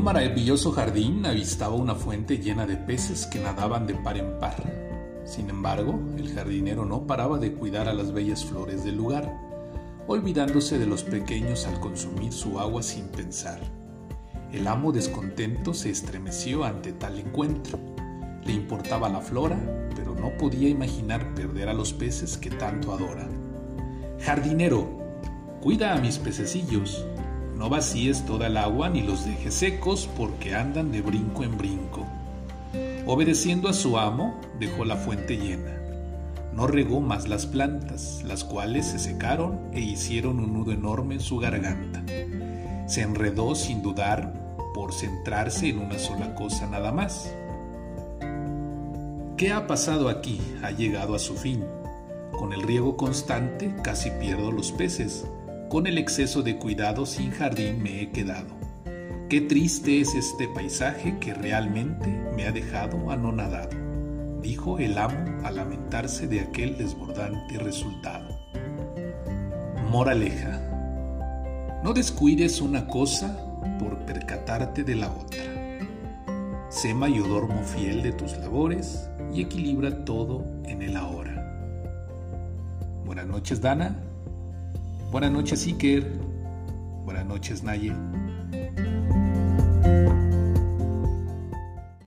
un maravilloso jardín avistaba una fuente llena de peces que nadaban de par en par. Sin embargo, el jardinero no paraba de cuidar a las bellas flores del lugar, olvidándose de los pequeños al consumir su agua sin pensar. El amo descontento se estremeció ante tal encuentro. Le importaba la flora, pero no podía imaginar perder a los peces que tanto adora. Jardinero, cuida a mis pececillos, no vacíes toda el agua ni los dejes secos porque andan de brinco en brinco. Obedeciendo a su amo, dejó la fuente llena. No regó más las plantas, las cuales se secaron e hicieron un nudo enorme en su garganta. Se enredó sin dudar por centrarse en una sola cosa nada más. ¿Qué ha pasado aquí? Ha llegado a su fin. Con el riego constante casi pierdo los peces con el exceso de cuidado sin jardín me he quedado. Qué triste es este paisaje que realmente me ha dejado anonadado, dijo el amo a lamentarse de aquel desbordante resultado. Moraleja. No descuides una cosa por percatarte de la otra. Sé mayordomo fiel de tus labores y equilibra todo en el ahora. Buenas noches, Dana. Buenas noches, Iker. Buenas noches, Naye.